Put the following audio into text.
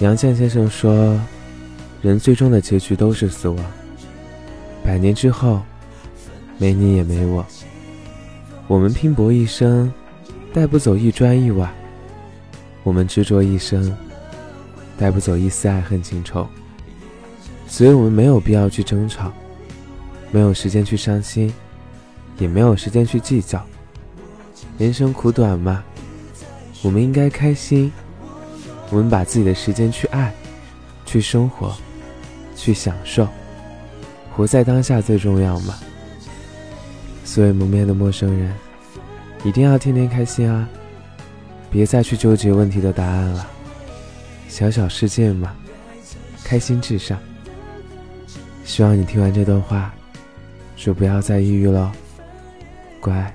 杨绛先生说：“人最终的结局都是死亡。百年之后，没你也没我。我们拼搏一生，带不走一砖一瓦；我们执着一生，带不走一丝爱恨情仇。所以，我们没有必要去争吵，没有时间去伤心，也没有时间去计较。人生苦短嘛，我们应该开心。”我们把自己的时间去爱，去生活，去享受，活在当下最重要嘛。所以蒙面的陌生人，一定要天天开心啊！别再去纠结问题的答案了。小小世界嘛，开心至上。希望你听完这段话，就不要再抑郁了，乖。